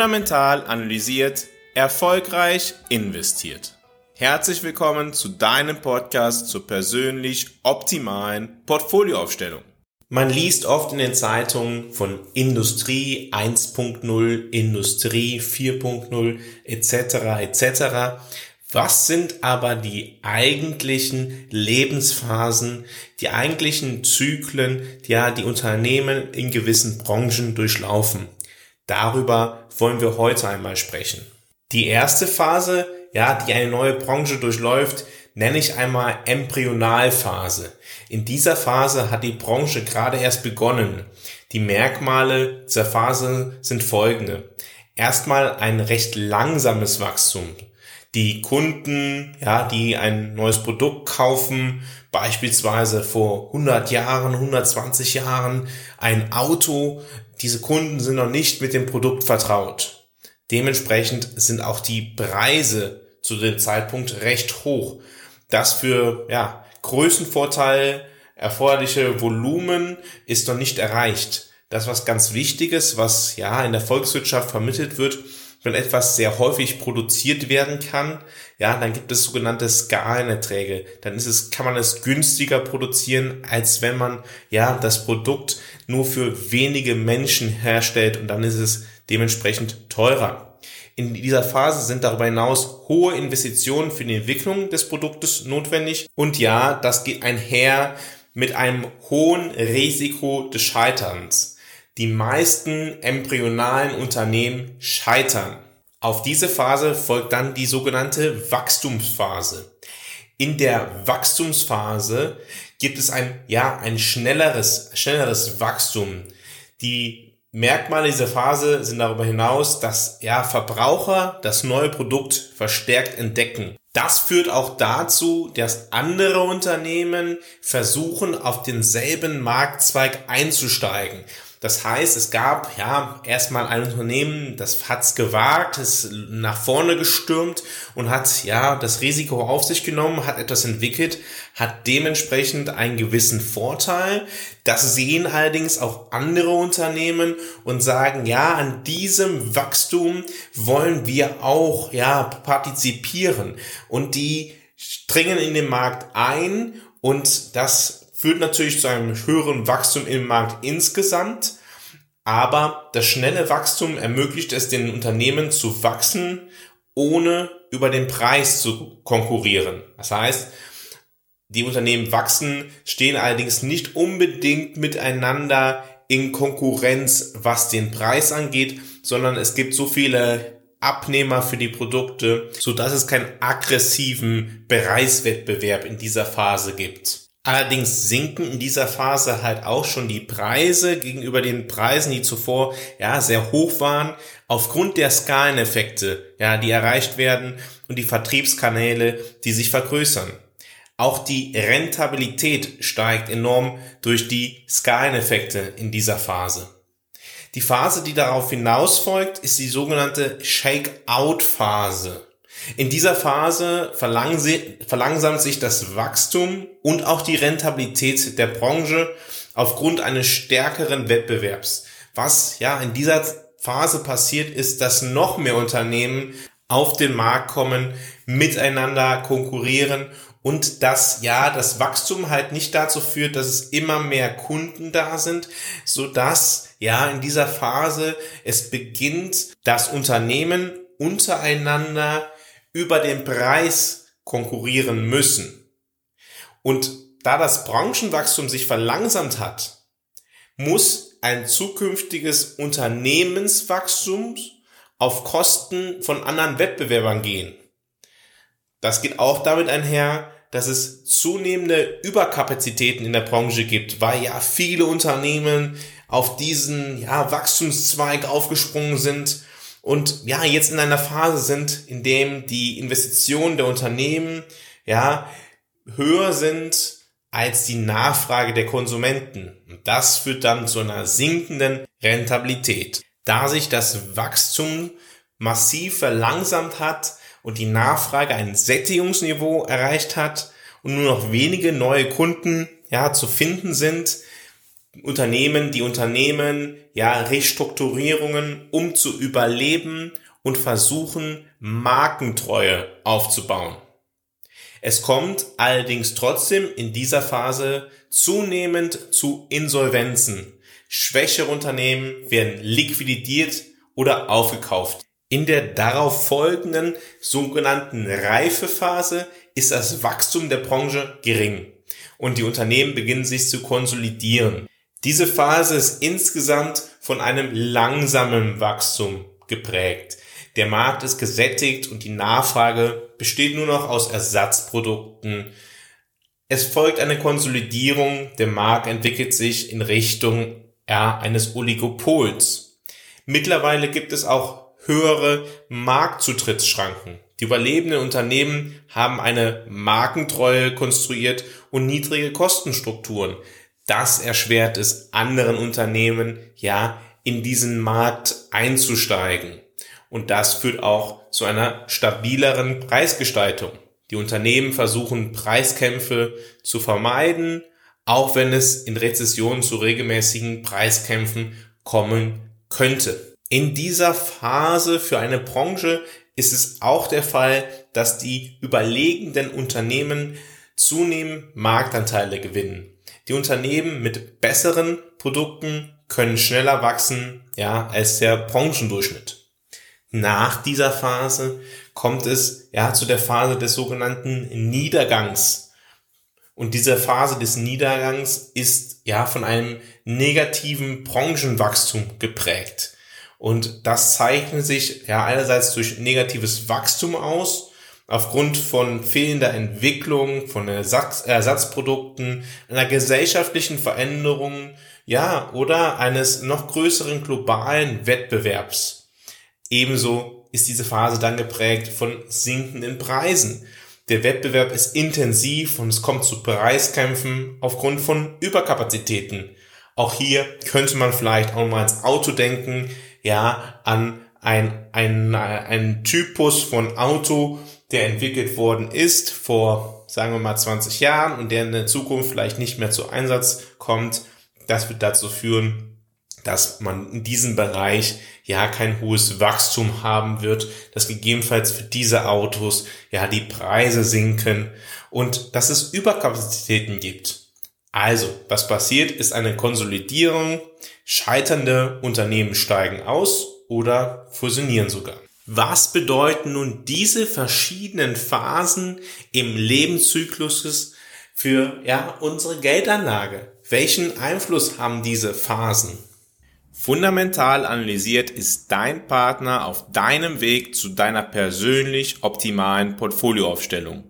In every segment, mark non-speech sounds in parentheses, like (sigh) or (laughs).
fundamental analysiert, erfolgreich investiert. Herzlich willkommen zu deinem Podcast zur persönlich optimalen Portfolioaufstellung. Man liest oft in den Zeitungen von Industrie 1.0, Industrie 4.0 etc. etc. Was sind aber die eigentlichen Lebensphasen, die eigentlichen Zyklen, die ja die Unternehmen in gewissen Branchen durchlaufen? Darüber wollen wir heute einmal sprechen. Die erste Phase, ja, die eine neue Branche durchläuft, nenne ich einmal Embryonalphase. In dieser Phase hat die Branche gerade erst begonnen. Die Merkmale dieser Phase sind folgende. Erstmal ein recht langsames Wachstum. Die Kunden, ja, die ein neues Produkt kaufen, beispielsweise vor 100 Jahren, 120 Jahren ein Auto, diese Kunden sind noch nicht mit dem Produkt vertraut. Dementsprechend sind auch die Preise zu dem Zeitpunkt recht hoch. Das für ja, Größenvorteil erforderliche Volumen ist noch nicht erreicht. Das was ganz Wichtiges, was ja in der Volkswirtschaft vermittelt wird, wenn etwas sehr häufig produziert werden kann, ja, dann gibt es sogenannte Skalenerträge. Dann ist es, kann man es günstiger produzieren, als wenn man ja das Produkt nur für wenige Menschen herstellt und dann ist es dementsprechend teurer. In dieser Phase sind darüber hinaus hohe Investitionen für die Entwicklung des Produktes notwendig und ja, das geht einher mit einem hohen Risiko des Scheiterns. Die meisten embryonalen Unternehmen scheitern. Auf diese Phase folgt dann die sogenannte Wachstumsphase. In der Wachstumsphase gibt es ein, ja, ein schnelleres, schnelleres Wachstum. Die Merkmale dieser Phase sind darüber hinaus, dass, ja, Verbraucher das neue Produkt verstärkt entdecken. Das führt auch dazu, dass andere Unternehmen versuchen, auf denselben Marktzweig einzusteigen. Das heißt, es gab ja erstmal ein Unternehmen, das hat's gewagt, ist nach vorne gestürmt und hat ja das Risiko auf sich genommen, hat etwas entwickelt, hat dementsprechend einen gewissen Vorteil. Das sehen allerdings auch andere Unternehmen und sagen, ja, an diesem Wachstum wollen wir auch ja partizipieren und die dringen in den Markt ein und das führt natürlich zu einem höheren Wachstum im Markt insgesamt, aber das schnelle Wachstum ermöglicht es den Unternehmen zu wachsen, ohne über den Preis zu konkurrieren. Das heißt, die Unternehmen wachsen, stehen allerdings nicht unbedingt miteinander in Konkurrenz, was den Preis angeht, sondern es gibt so viele Abnehmer für die Produkte, so dass es keinen aggressiven Preiswettbewerb in dieser Phase gibt. Allerdings sinken in dieser Phase halt auch schon die Preise gegenüber den Preisen, die zuvor ja sehr hoch waren, aufgrund der Skaleneffekte, ja, die erreicht werden und die Vertriebskanäle, die sich vergrößern. Auch die Rentabilität steigt enorm durch die Skaleneffekte in dieser Phase. Die Phase, die darauf hinaus folgt, ist die sogenannte Shake-out-Phase. In dieser Phase verlangsamt sich das Wachstum und auch die Rentabilität der Branche aufgrund eines stärkeren Wettbewerbs. Was ja in dieser Phase passiert ist, dass noch mehr Unternehmen auf den Markt kommen, miteinander konkurrieren und dass ja das Wachstum halt nicht dazu führt, dass es immer mehr Kunden da sind, so dass ja in dieser Phase es beginnt, dass Unternehmen untereinander über den Preis konkurrieren müssen. Und da das Branchenwachstum sich verlangsamt hat, muss ein zukünftiges Unternehmenswachstum auf Kosten von anderen Wettbewerbern gehen. Das geht auch damit einher, dass es zunehmende Überkapazitäten in der Branche gibt, weil ja viele Unternehmen auf diesen ja, Wachstumszweig aufgesprungen sind und ja, jetzt in einer Phase sind, in dem die Investitionen der Unternehmen ja höher sind als die Nachfrage der Konsumenten. Und das führt dann zu einer sinkenden Rentabilität. Da sich das Wachstum massiv verlangsamt hat und die Nachfrage ein Sättigungsniveau erreicht hat und nur noch wenige neue Kunden ja zu finden sind, Unternehmen, die Unternehmen, ja, Restrukturierungen, um zu überleben und versuchen, Markentreue aufzubauen. Es kommt allerdings trotzdem in dieser Phase zunehmend zu Insolvenzen. Schwächere Unternehmen werden liquidiert oder aufgekauft. In der darauf folgenden sogenannten Reifephase ist das Wachstum der Branche gering und die Unternehmen beginnen sich zu konsolidieren. Diese Phase ist insgesamt von einem langsamen Wachstum geprägt. Der Markt ist gesättigt und die Nachfrage besteht nur noch aus Ersatzprodukten. Es folgt eine Konsolidierung, der Markt entwickelt sich in Richtung ja, eines Oligopols. Mittlerweile gibt es auch höhere Marktzutrittsschranken. Die überlebenden Unternehmen haben eine Markentreue konstruiert und niedrige Kostenstrukturen. Das erschwert es anderen Unternehmen, ja, in diesen Markt einzusteigen. Und das führt auch zu einer stabileren Preisgestaltung. Die Unternehmen versuchen Preiskämpfe zu vermeiden, auch wenn es in Rezessionen zu regelmäßigen Preiskämpfen kommen könnte. In dieser Phase für eine Branche ist es auch der Fall, dass die überlegenden Unternehmen zunehmend Marktanteile gewinnen. Die Unternehmen mit besseren Produkten können schneller wachsen, ja, als der Branchendurchschnitt. Nach dieser Phase kommt es ja zu der Phase des sogenannten Niedergangs. Und diese Phase des Niedergangs ist ja von einem negativen Branchenwachstum geprägt. Und das zeichnet sich ja einerseits durch negatives Wachstum aus, aufgrund von fehlender Entwicklung, von Ersatz, Ersatzprodukten, einer gesellschaftlichen Veränderung, ja, oder eines noch größeren globalen Wettbewerbs. Ebenso ist diese Phase dann geprägt von sinkenden Preisen. Der Wettbewerb ist intensiv und es kommt zu Preiskämpfen aufgrund von Überkapazitäten. Auch hier könnte man vielleicht auch mal ins Auto denken, ja, an ein, ein, ein Typus von Auto, der entwickelt worden ist vor, sagen wir mal, 20 Jahren und der in der Zukunft vielleicht nicht mehr zu Einsatz kommt. Das wird dazu führen, dass man in diesem Bereich ja kein hohes Wachstum haben wird, dass gegebenenfalls für diese Autos ja die Preise sinken und dass es Überkapazitäten gibt. Also, was passiert, ist eine Konsolidierung, scheiternde Unternehmen steigen aus oder fusionieren sogar. Was bedeuten nun diese verschiedenen Phasen im Lebenszyklus für ja, unsere Geldanlage? Welchen Einfluss haben diese Phasen? Fundamental analysiert ist dein Partner auf deinem Weg zu deiner persönlich optimalen Portfolioaufstellung.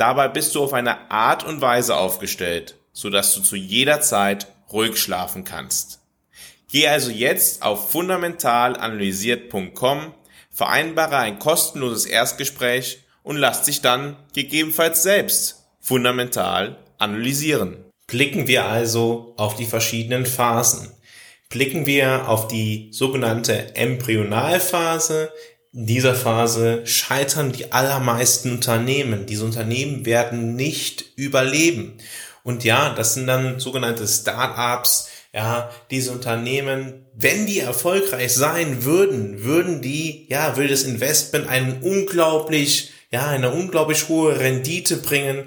Dabei bist du auf eine Art und Weise aufgestellt, sodass du zu jeder Zeit ruhig schlafen kannst. Geh also jetzt auf fundamentalanalysiert.com, vereinbare ein kostenloses Erstgespräch und lass dich dann gegebenenfalls selbst fundamental analysieren. Blicken wir also auf die verschiedenen Phasen. Blicken wir auf die sogenannte Embryonalphase. In dieser Phase scheitern die allermeisten Unternehmen. Diese Unternehmen werden nicht überleben. Und ja, das sind dann sogenannte Start-ups. Ja, diese Unternehmen, wenn die erfolgreich sein würden, würden die, ja, würde das Investment einen unglaublich, ja, eine unglaublich hohe Rendite bringen.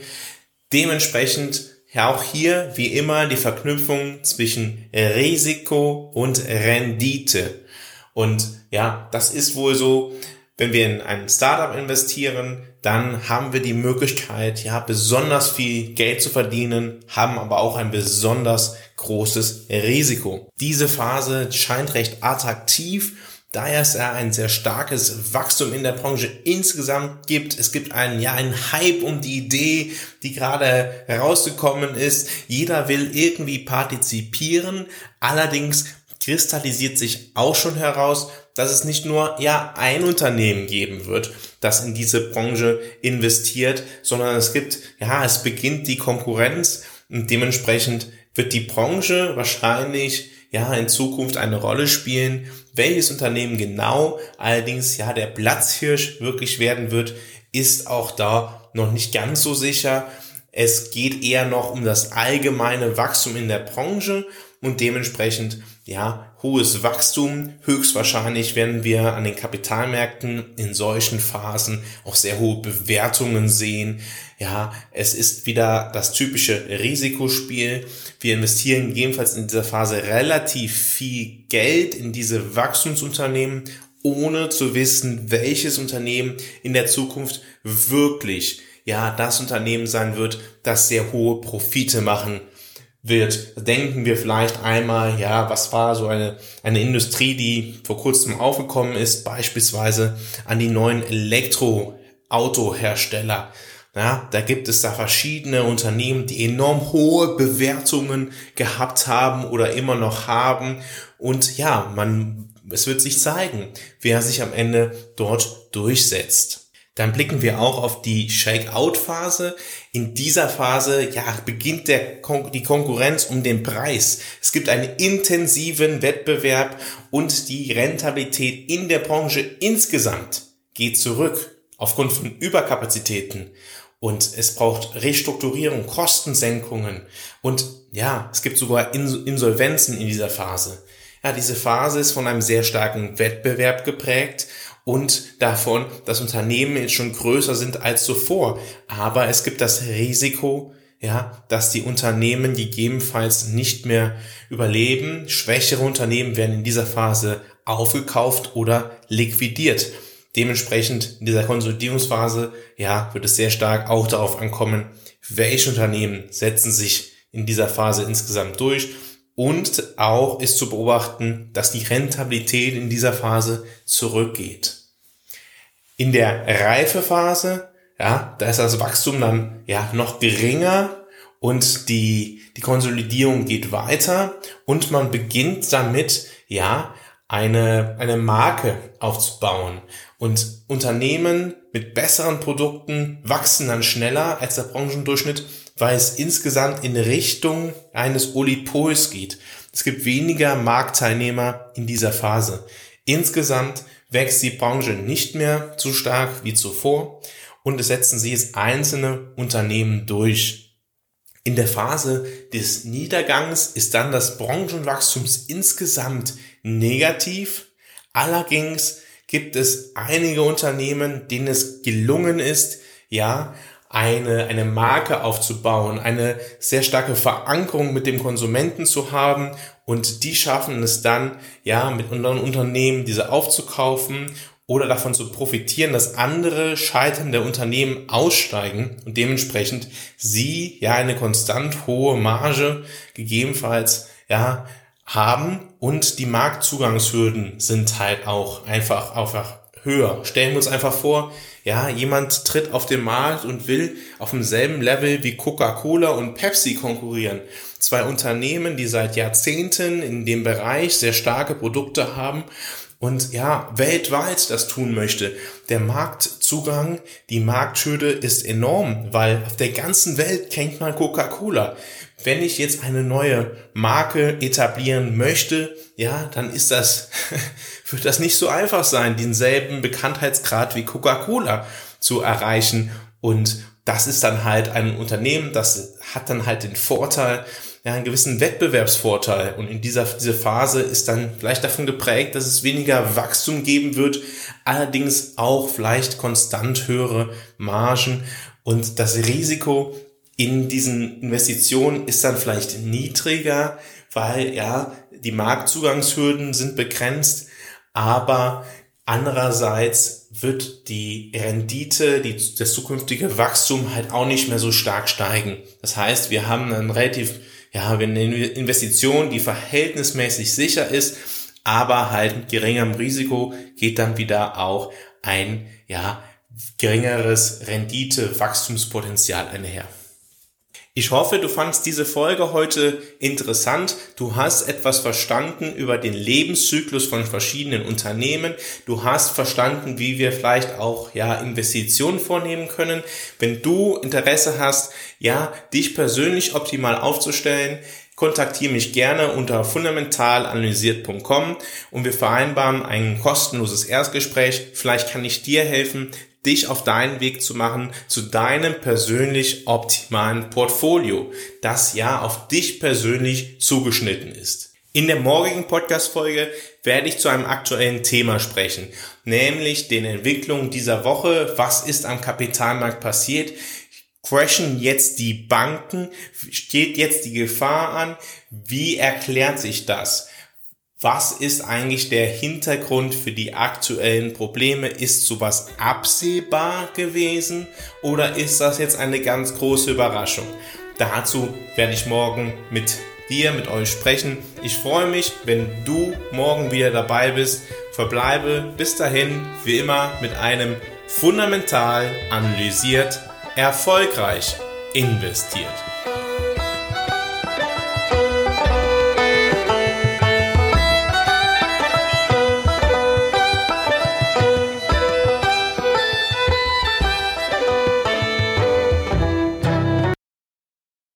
Dementsprechend ja auch hier wie immer die Verknüpfung zwischen Risiko und Rendite. Und ja, das ist wohl so, wenn wir in ein Startup investieren, dann haben wir die Möglichkeit, ja, besonders viel Geld zu verdienen, haben aber auch ein besonders großes Risiko. Diese Phase scheint recht attraktiv, da es ja ein sehr starkes Wachstum in der Branche insgesamt gibt. Es gibt einen, ja, einen Hype um die Idee, die gerade herausgekommen ist. Jeder will irgendwie partizipieren. Allerdings kristallisiert sich auch schon heraus, dass es nicht nur ja ein Unternehmen geben wird, das in diese Branche investiert, sondern es gibt ja es beginnt die Konkurrenz und dementsprechend wird die Branche wahrscheinlich ja in Zukunft eine Rolle spielen. Welches Unternehmen genau allerdings ja der Platzhirsch wirklich werden wird, ist auch da noch nicht ganz so sicher. Es geht eher noch um das allgemeine Wachstum in der Branche und dementsprechend ja, hohes Wachstum. Höchstwahrscheinlich werden wir an den Kapitalmärkten in solchen Phasen auch sehr hohe Bewertungen sehen. Ja, es ist wieder das typische Risikospiel. Wir investieren gegebenenfalls in dieser Phase relativ viel Geld in diese Wachstumsunternehmen, ohne zu wissen, welches Unternehmen in der Zukunft wirklich ja, das Unternehmen sein wird, das sehr hohe Profite machen wird, denken wir vielleicht einmal, ja, was war so eine, eine Industrie, die vor kurzem aufgekommen ist, beispielsweise an die neuen Elektroautohersteller. Ja, da gibt es da verschiedene Unternehmen, die enorm hohe Bewertungen gehabt haben oder immer noch haben. Und ja, man, es wird sich zeigen, wer sich am Ende dort durchsetzt. Dann blicken wir auch auf die Shake-out-Phase. In dieser Phase ja, beginnt der Kon die Konkurrenz um den Preis. Es gibt einen intensiven Wettbewerb und die Rentabilität in der Branche insgesamt geht zurück aufgrund von Überkapazitäten. Und es braucht Restrukturierung, Kostensenkungen und ja, es gibt sogar Insolvenzen in dieser Phase. Ja, diese Phase ist von einem sehr starken Wettbewerb geprägt und davon, dass Unternehmen jetzt schon größer sind als zuvor. Aber es gibt das Risiko, ja, dass die Unternehmen gegebenenfalls nicht mehr überleben. Schwächere Unternehmen werden in dieser Phase aufgekauft oder liquidiert. Dementsprechend in dieser Konsolidierungsphase, ja, wird es sehr stark auch darauf ankommen, welche Unternehmen setzen sich in dieser Phase insgesamt durch. Und auch ist zu beobachten, dass die Rentabilität in dieser Phase zurückgeht. In der Reifephase, ja, da ist das Wachstum dann ja noch geringer und die, die Konsolidierung geht weiter und man beginnt damit, ja, eine, eine Marke aufzubauen. Und Unternehmen mit besseren Produkten wachsen dann schneller als der Branchendurchschnitt, weil es insgesamt in Richtung eines Oligopols geht. Es gibt weniger Marktteilnehmer in dieser Phase. Insgesamt wächst die Branche nicht mehr so stark wie zuvor und es setzen sich jetzt einzelne Unternehmen durch. In der Phase des Niedergangs ist dann das Branchenwachstum insgesamt negativ. Allerdings gibt es einige Unternehmen, denen es gelungen ist, ja, eine, eine Marke aufzubauen, eine sehr starke Verankerung mit dem Konsumenten zu haben. Und die schaffen es dann, ja, mit unseren Unternehmen diese aufzukaufen oder davon zu profitieren, dass andere scheiternde Unternehmen aussteigen und dementsprechend sie ja eine konstant hohe Marge gegebenenfalls ja haben. Und die Marktzugangshürden sind halt auch einfach einfach höher. Stellen wir uns einfach vor, ja, jemand tritt auf den Markt und will auf demselben Level wie Coca-Cola und Pepsi konkurrieren. Zwei Unternehmen, die seit Jahrzehnten in dem Bereich sehr starke Produkte haben und ja, weltweit das tun möchte. Der Marktzugang, die Markthürde ist enorm, weil auf der ganzen Welt kennt man Coca-Cola. Wenn ich jetzt eine neue Marke etablieren möchte, ja, dann ist das, (laughs) wird das nicht so einfach sein, denselben Bekanntheitsgrad wie Coca-Cola zu erreichen. Und das ist dann halt ein Unternehmen, das hat dann halt den Vorteil, ja, einen gewissen Wettbewerbsvorteil. Und in dieser diese Phase ist dann vielleicht davon geprägt, dass es weniger Wachstum geben wird, allerdings auch vielleicht konstant höhere Margen. Und das Risiko in diesen Investitionen ist dann vielleicht niedriger, weil ja, die Marktzugangshürden sind begrenzt. Aber andererseits wird die Rendite, die, das zukünftige Wachstum halt auch nicht mehr so stark steigen. Das heißt, wir haben einen relativ, ja, eine Investition, die verhältnismäßig sicher ist, aber halt mit geringerem Risiko geht dann wieder auch ein, ja, geringeres Rendite-Wachstumspotenzial einher. Ich hoffe, du fandst diese Folge heute interessant. Du hast etwas verstanden über den Lebenszyklus von verschiedenen Unternehmen. Du hast verstanden, wie wir vielleicht auch, ja, Investitionen vornehmen können. Wenn du Interesse hast, ja, dich persönlich optimal aufzustellen, kontaktiere mich gerne unter fundamentalanalysiert.com und wir vereinbaren ein kostenloses Erstgespräch. Vielleicht kann ich dir helfen, dich auf deinen Weg zu machen zu deinem persönlich optimalen Portfolio, das ja auf dich persönlich zugeschnitten ist. In der morgigen Podcast-Folge werde ich zu einem aktuellen Thema sprechen, nämlich den Entwicklungen dieser Woche. Was ist am Kapitalmarkt passiert? Crashen jetzt die Banken? Steht jetzt die Gefahr an? Wie erklärt sich das? Was ist eigentlich der Hintergrund für die aktuellen Probleme? Ist sowas absehbar gewesen oder ist das jetzt eine ganz große Überraschung? Dazu werde ich morgen mit dir, mit euch sprechen. Ich freue mich, wenn du morgen wieder dabei bist. Verbleibe bis dahin wie immer mit einem fundamental analysiert, erfolgreich investiert.